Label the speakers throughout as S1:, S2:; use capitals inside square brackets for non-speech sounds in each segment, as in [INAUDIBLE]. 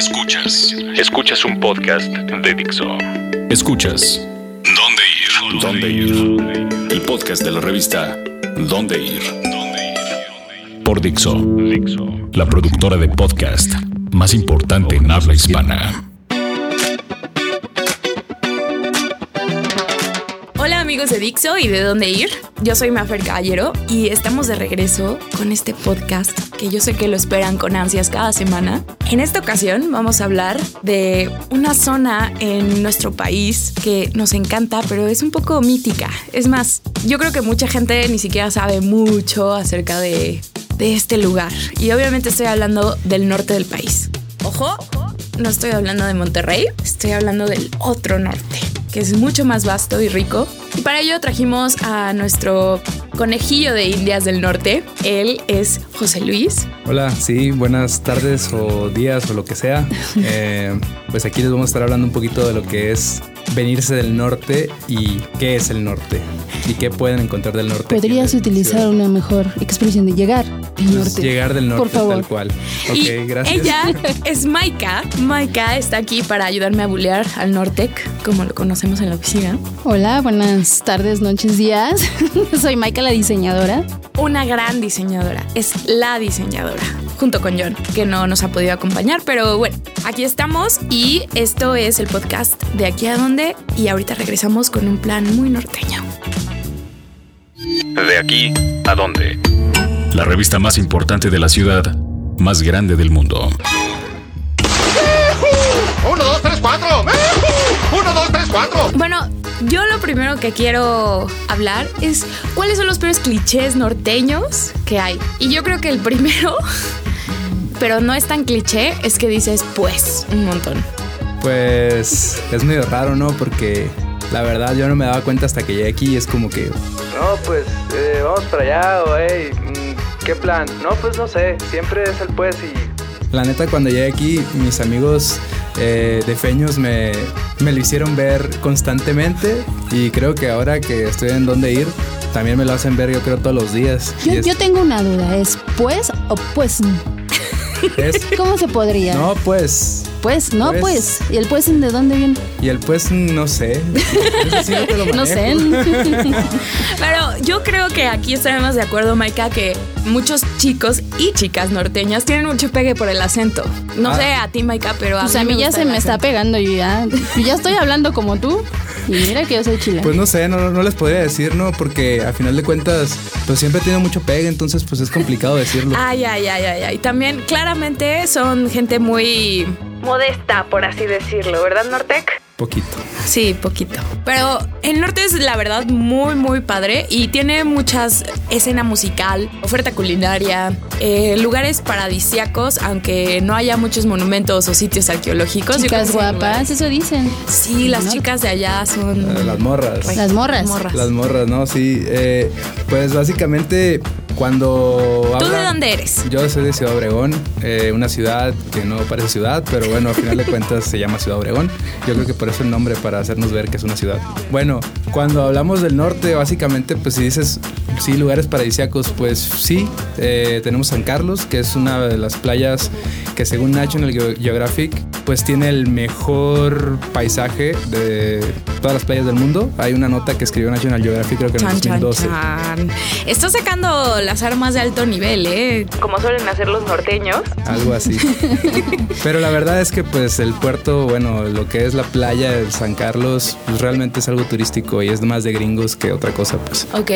S1: Escuchas. Escuchas un podcast de Dixo. Escuchas. ¿Dónde ir? ¿Dónde ir? El podcast de la revista ¿Dónde ir? Por Dixo. La productora de podcast más importante en habla hispana.
S2: De Dixo y de dónde ir. Yo soy Mafer Caballero y estamos de regreso con este podcast que yo sé que lo esperan con ansias cada semana. En esta ocasión vamos a hablar de una zona en nuestro país que nos encanta, pero es un poco mítica. Es más, yo creo que mucha gente ni siquiera sabe mucho acerca de, de este lugar. Y obviamente estoy hablando del norte del país. Ojo, no estoy hablando de Monterrey, estoy hablando del otro norte, que es mucho más vasto y rico. Y para ello trajimos a nuestro conejillo de Indias del Norte. Él es José Luis.
S3: Hola, sí, buenas tardes o días o lo que sea. [LAUGHS] Eh, pues aquí les vamos a estar hablando un poquito de lo que es venirse del norte y qué es el norte y qué pueden encontrar del norte.
S4: Podrías utilizar una mejor expresión de llegar del
S3: Pues
S4: norte.
S3: llegar del norte
S4: Por favor.
S3: tal cual. Ok,
S2: y
S3: gracias.
S2: ella [LAUGHS] es Maika. Maika está aquí para ayudarme a bulear al Nortec, como lo conocemos en la oficina.
S4: Hola, buenas tardes, noches, días. [LAUGHS] Soy Maika, la diseñadora.
S2: Una gran diseñadora. Es la diseñadora. Junto con John, que no nos ha podido acompañar. Pero bueno, aquí estamos y esto es el podcast de aquí a dónde. Y ahorita regresamos con un plan muy norteño.
S1: De aquí a dónde. La revista más importante de la ciudad, más grande del mundo.
S5: ¡Uno, dos, tres, cuatro! ¡Uno, dos, tres, cuatro!
S2: Bueno, yo lo primero que quiero hablar es cuáles son los peores clichés norteños que hay. Y yo creo que el primero, pero no es tan cliché, es que dices pues un montón.
S3: Pues es medio raro, ¿no? Porque la verdad yo no me daba cuenta hasta que llegué aquí y es como que
S6: No, pues eh, vamos para allá, o hey, mm, ¿qué plan? No, pues no sé, siempre es el pues y
S3: La neta, cuando llegué aquí, mis amigos eh, de Feños me, me lo hicieron ver constantemente y creo que ahora que estoy en dónde ir, también me lo hacen ver yo creo todos los días.
S4: Yo,
S3: Y es-
S4: yo tengo una duda, ¿es pues o pues?
S3: Es- [LAUGHS]
S4: ¿Cómo se podría?
S3: no, pues.
S4: Pues, no,
S3: Pues.
S4: pues. ¿Y el pues de dónde viene?
S3: Y el pues, no sé. [LAUGHS] Sí no te lo [LAUGHS]
S4: No sé.
S2: Pero yo creo que aquí estaremos de acuerdo, Maika, que muchos chicos y chicas norteñas tienen mucho pegue por el acento. No
S3: Ah.
S2: sé a ti, Maika, pero a
S4: Pues
S2: mí,
S4: a mí
S2: me
S4: ya se me está pegando y ya, y ya estoy hablando como tú. Y mira que yo soy chilena.
S3: Pues no sé, no, no les podría decir, ¿no? Porque a final de cuentas, pues siempre tiene mucho pegue, entonces pues es complicado decirlo.
S2: Ay, ay, ay, ay, ay. También claramente son gente muy modesta, por así decirlo, ¿verdad, Nortec?
S3: Poquito.
S2: Sí, poquito. Pero el norte es la verdad muy, muy padre y tiene muchas escena musical, oferta culinaria, eh, lugares paradisiacos, aunque no haya muchos monumentos o sitios arqueológicos.
S4: Chicas guapas, eso dicen.
S2: Sí, las
S4: ¿No?
S2: chicas de allá son
S3: Las morras.
S4: Las morras.
S2: morras.
S3: Las morras, ¿no? Sí. eh, pues básicamente cuando...
S2: ¿Tú de dónde eres?
S3: Yo soy de Ciudad Obregón, eh, una ciudad que no parece ciudad, pero bueno, al final de cuentas se llama Ciudad Obregón. Yo creo que por eso el nombre, para hacernos ver que es una ciudad. Bueno, cuando hablamos del norte, básicamente, pues si dices, sí, lugares paradisíacos, pues sí, eh, tenemos San Carlos, que es una de las playas que según National Geo- Geographic, pues tiene el mejor paisaje de todas las playas del mundo. Hay una nota que escribió National Geographic, creo que en el
S2: Chan, chan,
S3: 2012.
S2: chan. Está sacando las armas de alto nivel, ¿eh? Como suelen hacer los norteños.
S3: Algo así. [LAUGHS] Pero la verdad es que pues el puerto, bueno, lo que es la playa de San Carlos, pues realmente es algo turístico y es más de gringos que otra cosa, pues.
S2: Ok,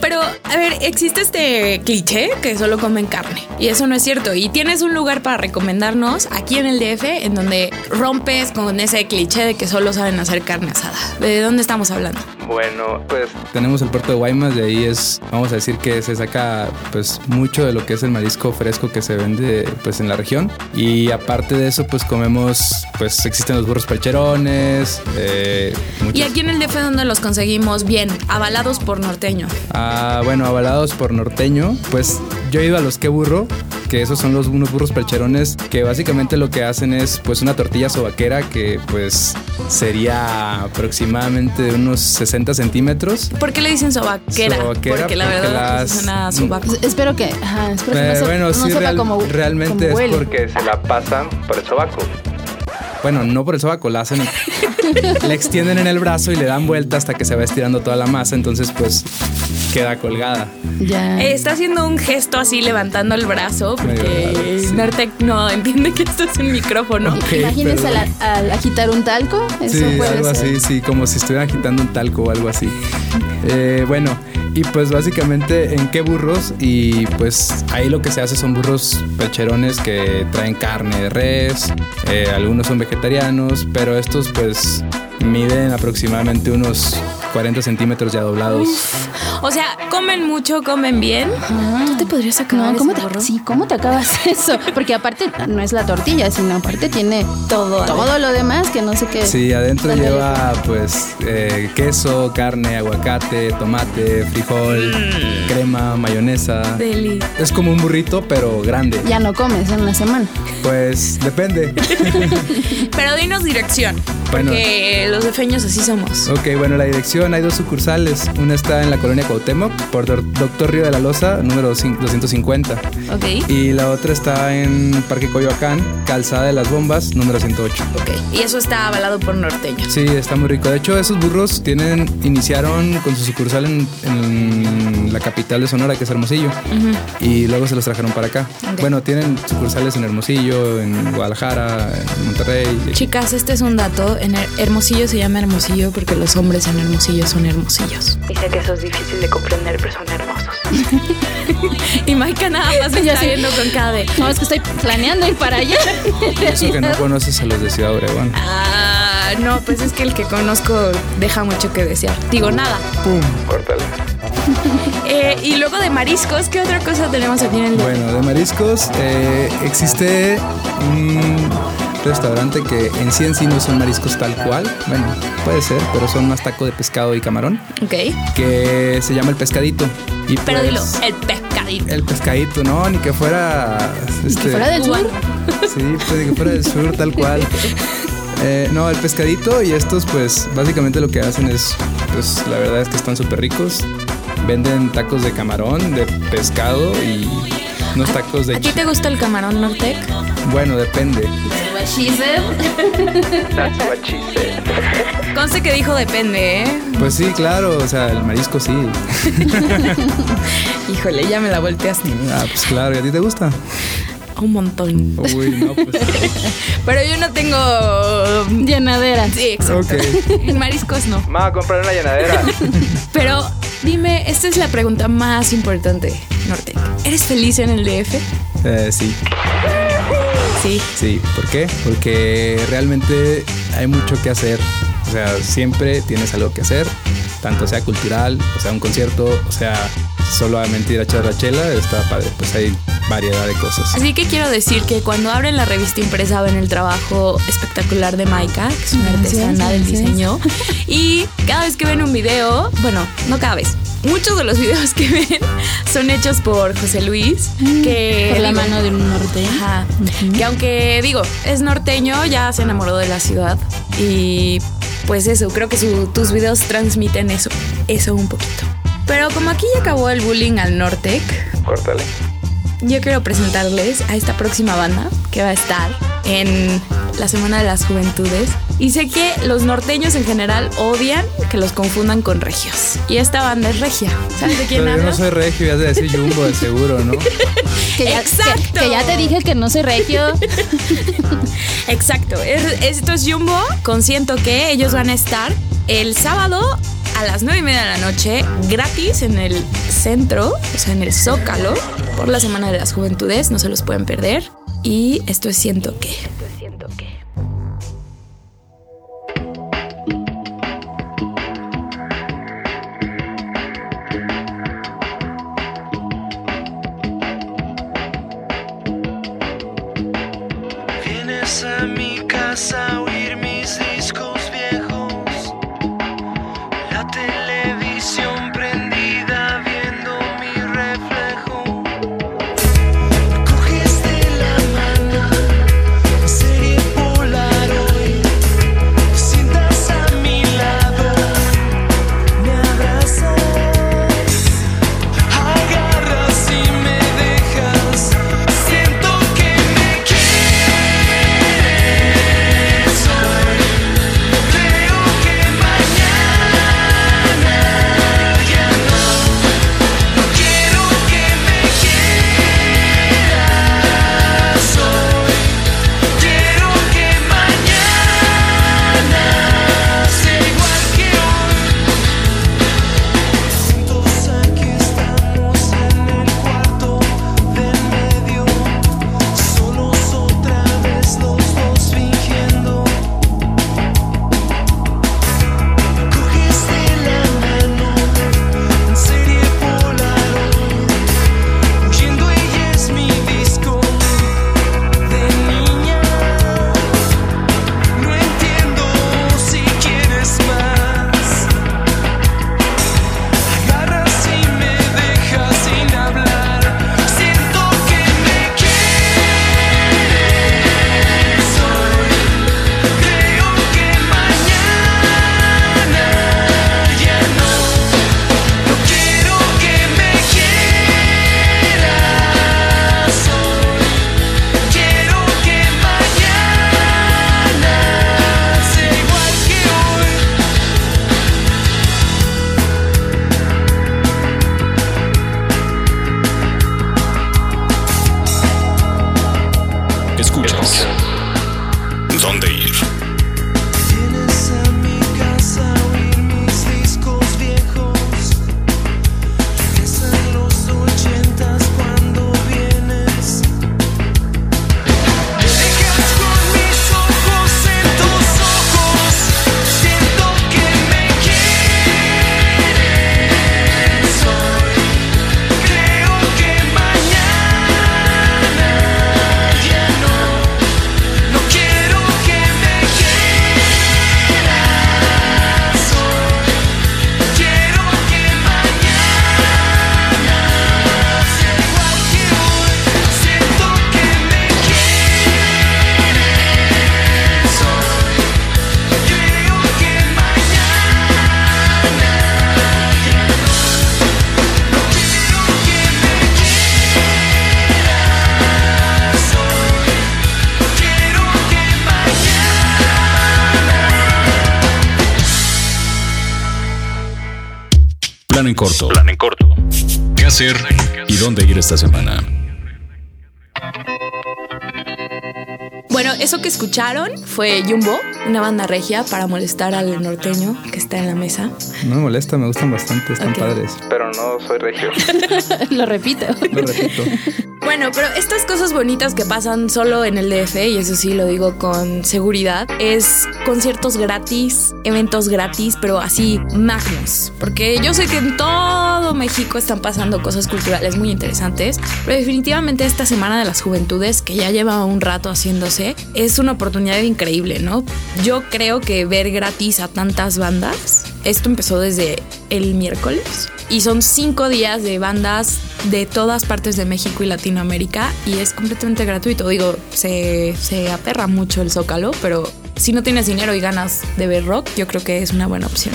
S2: pero a ver, existe este cliché que solo comen carne y eso no es cierto. Y tienes un lugar para recomendarnos aquí en el DF en donde rompes con ese cliché de que solo saben hacer carne asada. ¿De dónde estamos hablando?
S6: bueno, pues
S3: Tenemos el puerto de Guaymas, de ahí es, vamos a decir que se saca pues mucho de lo que es el marisco fresco que se vende pues en la región. Y aparte de eso pues comemos, pues existen los burros percherones, eh,
S2: Y aquí en el DF donde los conseguimos bien, avalados por norteño.
S3: Ah, bueno, avalados por norteño, pues yo he ido a los que burro, que esos son los unos burros percherones que básicamente lo que hacen es pues una tortilla sobaquera que pues sería aproximadamente de unos 60 centímetros.
S2: ¿Por qué le dicen sobaquera?
S3: Sobaquera
S2: porque la
S3: porque
S2: verdad
S3: las-
S2: es una sobaco.
S4: Espero que, ajá, espero que
S3: Eh,
S4: no, se-
S3: bueno,
S4: no
S3: sí,
S4: sepa
S3: real-
S4: como
S3: realmente
S4: como
S3: es
S4: huele.
S3: porque
S6: Que se la pasan por el sobaco.
S3: Bueno, no por el sobaco, la hacen, [LAUGHS] la extienden en el brazo y le dan vuelta hasta que se va estirando toda la masa, entonces pues queda colgada.
S4: Ya.
S2: Eh, Está haciendo un gesto así levantando el brazo porque
S3: sí.
S2: No entiende que esto es un micrófono.
S3: Ok,
S4: Imagínense al, al agitar un talco. Eso
S3: Sí,
S4: puede
S3: algo
S4: ser.
S3: así, sí, como si estuvieran agitando un talco o algo así. Eh, bueno, y pues básicamente en qué burros y pues ahí lo que se hace son burros percherones que traen carne de res, eh, algunos son vegetarianos, pero estos pues miden aproximadamente unos 40 centímetros ya doblados.
S2: O sea, comen mucho, comen bien. ¿Tú te podrías acabar
S4: No, ¿cómo
S2: ese
S4: te, sí, ¿cómo te acabas [LAUGHS] eso? Porque aparte no es la tortilla, sino aparte tiene
S2: Todo.
S4: todo lo demás que no sé qué.
S3: Sí, adentro
S4: Dale.
S3: lleva pues eh, queso, carne, aguacate, tomate, frijol, crema, mayonesa.
S2: Deli.
S3: Es como un burrito, pero grande.
S4: Ya no comes en una semana.
S3: Pues depende. [LAUGHS]
S2: Pero dinos dirección.
S3: Bueno.
S2: Porque los defeños así somos.
S3: ok, bueno, la dirección hay dos sucursales. Una está en la colonia Cuauhtémoc, por Doctor Río de la Loza, número cin- 250.
S2: Ok.
S3: Y la otra está en Parque Coyoacán, Calzada de las Bombas, número 108.
S2: Ok. Y eso está avalado por norteños.
S3: Sí, está muy rico. De hecho, esos burros tienen, iniciaron con su sucursal en, en la capital de Sonora, que es Hermosillo. Y luego se los trajeron para acá. Bueno, tienen sucursales en Hermosillo, en Guadalajara, en Monterrey.
S2: Chicas, este es un dato. En Her- Hermosillo se llama Hermosillo porque los hombres en Hermosillo son hermosillos.
S7: Dice que eso es difícil de comprender, pero son hermosos. [LAUGHS]
S2: Y Maika nada más [LAUGHS] me
S4: Ya
S2: está
S4: sé.
S2: viendo con cara de.
S4: No, es que estoy planeando ir para allá.
S3: Eso que no [LAUGHS] conoces a los de Ciudad Obregón.
S2: Ah, no, pues es que el que conozco deja mucho que desear. Digo nada.
S6: Córtale.
S2: Eh, y luego de mariscos, ¿qué otra cosa tenemos aquí en el
S3: Bueno, de mariscos eh, existe un restaurante que en sí en sí no son mariscos tal cual. Bueno, puede ser, pero son más taco de pescado y camarón,
S2: Ok.
S3: que se llama el pescadito. Y
S2: Pero
S3: pues,
S2: dilo, el pescadito.
S3: El pescadito, no, ni que fuera. Este,
S4: Que fuera del sur.
S3: Sí, pues ni que fuera del sur, tal cual. Eh, no, el pescadito y estos, pues básicamente lo que hacen es, pues la verdad es que están súper ricos. Venden tacos de camarón, de pescado y unos tacos de.
S2: ¿A ti te gusta el camarón Nortec?
S3: Bueno, depende.
S6: That's what she said.
S2: Conste que dijo depende, ¿eh?
S3: Pues sí, claro, o sea, el marisco sí. [LAUGHS]
S2: Híjole, ya me la volteaste.
S3: Ah, pues claro, ¿y a ti te gusta?
S2: Un montón.
S3: Uy, no, pues. [LAUGHS]
S2: Pero yo no tengo.
S4: Llenadera.
S2: Sí, exacto.
S3: Ok.
S2: En [LAUGHS] mariscos no.
S6: Me voy a comprar una llenadera.
S2: Pero dime, esta es la pregunta más importante, Norte. ¿Eres feliz en el DF?
S3: Eh, sí.
S2: Sí.
S3: Sí, ¿por qué? Porque realmente hay mucho que hacer. O sea, siempre tienes algo que hacer, tanto sea cultural, o sea, un concierto, o sea, solamente ir a echar la chela, está padre. Pues hay variedad de cosas.
S2: Así que quiero decir que cuando abren la revista impresa ven el trabajo espectacular de Maika, que es una
S4: Gracias,
S2: artesana del
S4: gracias.
S2: diseño. [LAUGHS] Y cada vez que ven un video, bueno, no cada vez, muchos de los videos que ven son hechos por José Luis, que
S4: Por la
S2: digo,
S4: mano de un norte.
S2: Ajá. Que aunque digo, es norteño, ya se enamoró de la ciudad. Y pues eso, creo que su- tus videos transmiten eso, eso un poquito. Pero como aquí ya acabó el bullying al Nortec,
S6: Córtale.
S2: yo quiero presentarles a esta próxima banda que va a estar en la Semana de las Juventudes. Y sé que los norteños en general odian que los confundan con regios. Y esta banda es regia. ¿Sabes de quién
S3: Pero yo
S2: hablo?
S3: no soy regio, ya de decir Jumbo de seguro, ¿no? [LAUGHS]
S4: Que ya,
S2: Exacto.
S4: Que, que ya te dije que no soy regio. [LAUGHS]
S2: Exacto. Es- esto es Jumbo. Consiento que ellos van a estar el sábado a las 9 y media de la noche gratis en el centro, o sea, en el Zócalo, por la Semana de las Juventudes. No se los pueden perder. Y esto es Siento que.
S1: Corto. Plan en corto. ¿Qué hacer y dónde ir esta semana?
S2: Bueno, eso que escucharon fue Jumbo, una banda regia para molestar al norteño que está en la mesa.
S3: No me molesta, me gustan bastante, están padres.
S6: Pero no soy regio. [LAUGHS]
S4: Lo repito.
S3: Lo repito.
S2: Bueno, pero estas cosas bonitas que pasan solo en el DF, y eso sí lo digo con seguridad, es conciertos gratis, eventos gratis, pero así magnos. Porque yo sé que en todo México están pasando cosas culturales muy interesantes, pero definitivamente esta Semana de las Juventudes, que ya lleva un rato haciéndose, es una oportunidad increíble, ¿no? Yo creo que ver gratis a tantas bandas, esto empezó desde el miércoles. Y son cinco días de bandas de todas partes de México y Latinoamérica y es completamente gratuito. Digo, se, se aperra mucho el zócalo, pero si no tienes dinero y ganas de ver rock, yo creo que es una buena opción.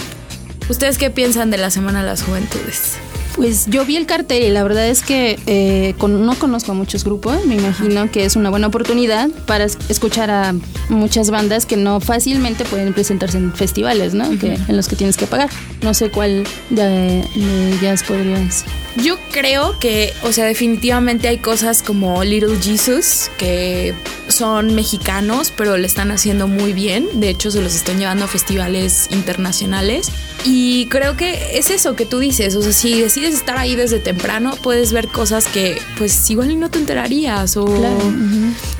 S2: ¿Ustedes qué piensan de la Semana de las Juventudes?
S4: Pues yo vi el cartel y la verdad es que eh, con- no conozco a muchos grupos. Me imagino que es una buena oportunidad para es- escuchar a muchas bandas que no fácilmente pueden presentarse en festivales, ¿no? que, en los que tienes que pagar. No sé cuál de, de ellas podrías.
S2: Yo creo que, o sea, definitivamente hay cosas como Little Jesus que son mexicanos, pero le están haciendo muy bien. De hecho, se los están llevando a festivales internacionales. Y creo que es eso que tú dices. O sea, si decides estar ahí desde temprano, puedes ver cosas que, pues, igual y no te enterarías. O...
S4: Claro.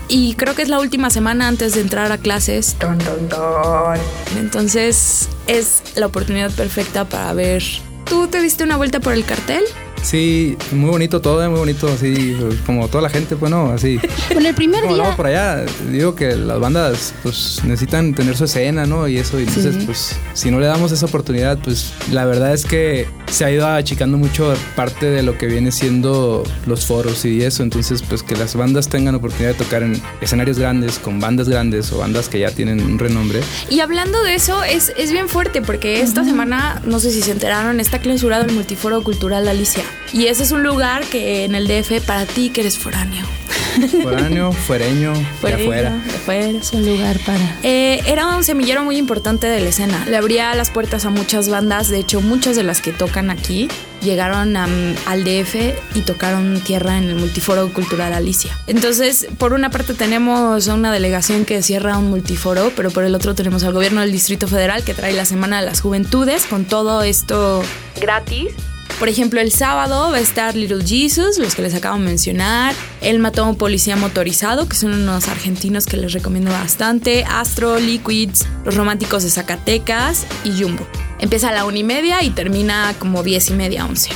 S2: Y creo que es la última semana antes de entrar a clases. Ton, ton, ton. Entonces, es la oportunidad perfecta para ver. ¿Tú te diste una vuelta por el cartel?
S3: Sí, muy bonito todo, eh, muy bonito, así como toda la gente, bueno, así. [LAUGHS]
S4: Bueno, el primer
S3: Como
S4: día.
S3: por allá, digo que las bandas pues necesitan tener su escena, ¿no? Y eso, y entonces
S4: Sí.
S3: pues si no le damos esa oportunidad, pues la verdad es que se ha ido achicando mucho parte de lo que viene siendo los foros y eso, entonces pues que las bandas tengan oportunidad de tocar en escenarios grandes, con bandas grandes o bandas que ya tienen un renombre.
S2: Y hablando de eso, es, es bien fuerte porque esta semana, no sé si se enteraron, está clausurado el Multiforo Cultural Alicia. Y ese es un lugar que en el DF, para ti que eres foráneo.
S3: Foráneo, [LAUGHS] fuereño, de
S2: Fuera,
S3: afuera.
S2: de afuera.
S4: Es un lugar para.
S2: Eh, era un semillero muy importante de la escena. Le abría las puertas a muchas bandas. De hecho, muchas de las que tocan aquí llegaron a- al DF y tocaron tierra en el Multiforo Cultural Alicia. Entonces, por una parte tenemos a una delegación que cierra un multiforo, pero por el otro tenemos al gobierno del Distrito Federal que trae la Semana de las Juventudes con todo esto gratis. Por ejemplo, el sábado va a estar Little Jesus, los que les acabo de mencionar. Él mató a un policía motorizado, que son unos argentinos que les recomiendo bastante. Astro, Liquids, Los Románticos de Zacatecas y Jumbo. Empieza a la una y media y termina como diez y media, once.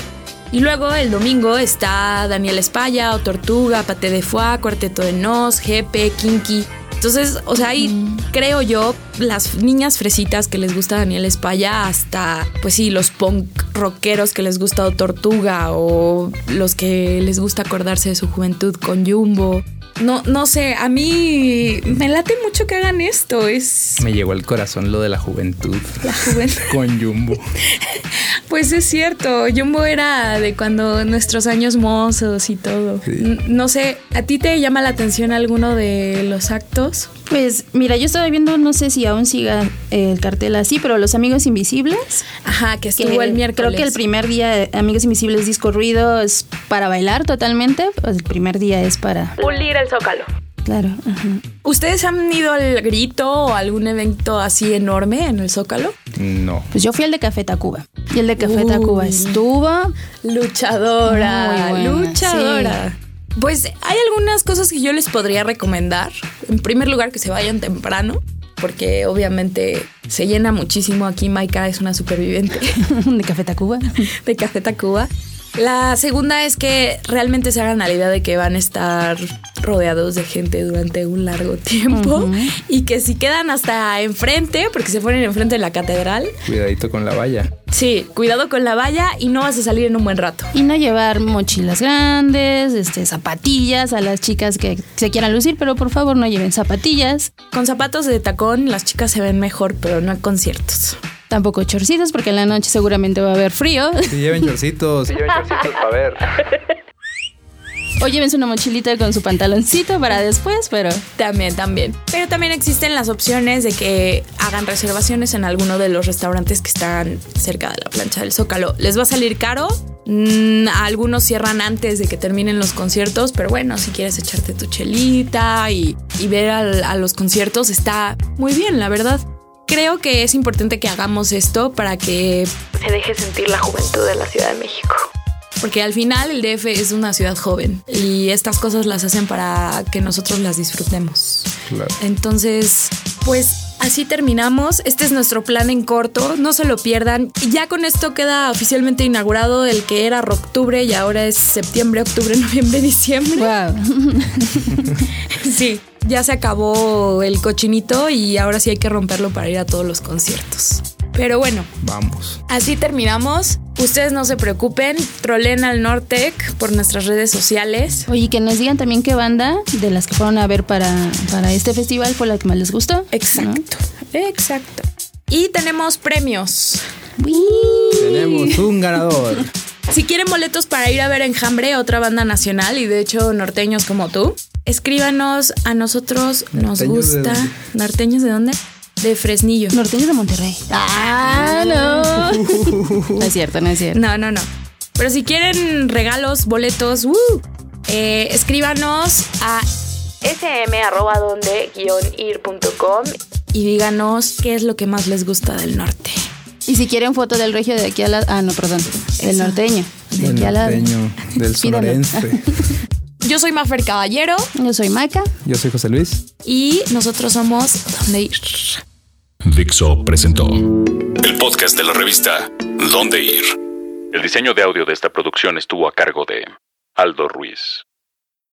S2: Y luego el domingo está Daniel Espalla, O Tortuga, Pate de Foie, Cuarteto de Nos, Jepe, Kinky. Entonces, o sea, ahí creo yo, las niñas fresitas que les gusta Daniel Espalla, hasta, pues sí, los punk rockeros que les gusta O Tortuga, o los que les gusta acordarse de su juventud con Jumbo. No, no sé, a mí me late mucho que hagan esto, es
S3: Me llegó al corazón lo de la juventud
S2: la juventud. [LAUGHS]
S3: con Jumbo.
S2: Pues es cierto, Jumbo era de cuando nuestros años mozos y todo.
S3: Sí.
S2: No sé, ¿a ti te llama la atención alguno de los actos?
S4: Pues mira, yo estaba viendo, no sé si aún siga el cartel así, pero Los Amigos Invisibles.
S2: Ajá, que
S4: que
S2: estuvo el miércoles.
S4: Creo que el primer día, eh, Amigos Invisibles Disco Ruido, es para bailar totalmente. Pues el primer día es para.
S7: Pulir el zócalo.
S4: Claro. ajá.
S2: ¿Ustedes han ido al grito o algún evento así enorme en el Zócalo?
S3: No.
S4: Pues yo fui al de Café Tacuba. Y el de Café
S2: Uy.
S4: Tacuba estuvo.
S2: Luchadora,
S4: buena,
S2: luchadora. Pues hay algunas cosas que yo les podría recomendar. En primer lugar, que se vayan temprano, porque obviamente se llena muchísimo. Aquí Maika es una superviviente. [LAUGHS]
S4: de Café Tacuba.
S2: de Café Tacuba. La segunda es que realmente se hagan a la idea de que van a estar rodeados de gente durante un largo tiempo y que si quedan hasta enfrente, porque se ponen enfrente de la catedral,
S3: Cuidadito con la valla.
S2: sí, cuidado con la valla y no vas a salir en un buen rato.
S4: Y no llevar mochilas grandes, este, zapatillas a las chicas que se quieran lucir, pero por favor no lleven zapatillas.
S2: Con zapatos de tacón las chicas se ven mejor, pero no en conciertos.
S4: Tampoco chorcitos, porque en la noche seguramente va a haber frío.
S3: Si lleven chorcitos.
S6: Si yo en chorcitos para ver. [LAUGHS]
S4: O llévense una mochilita con su pantaloncito para después, pero
S2: También, también. Pero también existen las opciones de que hagan reservaciones en alguno de los restaurantes que están cerca de la plancha del Zócalo. ¿Les va a salir caro? Mm, algunos cierran antes de que terminen los conciertos, pero bueno, si quieres echarte tu chelita y, y ver al- a los conciertos, está muy bien, la verdad. Creo que es importante que hagamos esto para que
S7: Se deje sentir la juventud de la Ciudad de México.
S2: porque al final el DF es una ciudad joven y estas cosas las hacen para que nosotros las disfrutemos.
S3: Claro.
S2: Entonces, pues así terminamos. Este es nuestro plan en corto. No se lo pierdan. Y ya con esto queda oficialmente inaugurado el que era octubre y ahora es septiembre, octubre, [LAUGHS] noviembre, diciembre.
S4: wow. [LAUGHS]
S2: Sí, ya se acabó el cochinito y ahora sí hay que romperlo para ir a todos los conciertos. Pero bueno,
S3: Vamos.
S2: Así terminamos. Ustedes no se preocupen, trolen al Nortec por nuestras redes sociales.
S4: Oye, que nos digan también qué banda de las que fueron a ver para, para este festival fue la que más les gustó.
S2: Exacto, exacto. Y tenemos premios.
S4: Uy.
S3: Tenemos un ganador.
S2: Si quieren boletos para ir a ver Enjambre, otra banda nacional y de hecho norteños como tú, escríbanos a nosotros. Nos
S3: ¿Norteños de
S2: gusta.
S3: dónde?
S2: ¿Norteños de dónde? De Fresnillo.
S4: Norteños de Monterrey. Ah, no. [LAUGHS] No es cierto, no es cierto.
S2: No, no, no. Pero si quieren regalos, boletos, ¡uh! eh, escríbanos a
S7: sm.donde-ir.com
S2: y díganos qué es lo que más les gusta del norte.
S4: Y si quieren foto del regio de aquí a la... Ah, no, perdón. El
S2: Eso.
S4: norteño. De
S3: El
S4: aquí a la...
S3: norteño del [LAUGHS] sonorense. [LAUGHS]
S2: Yo soy Mafer Caballero
S4: Yo soy Maca.
S3: Yo soy José Luis.
S2: y nosotros somos Donde Ir.
S1: Dixo presentó el podcast de la revista Dónde Ir. El diseño de audio de esta producción estuvo a cargo de Aldo Ruiz.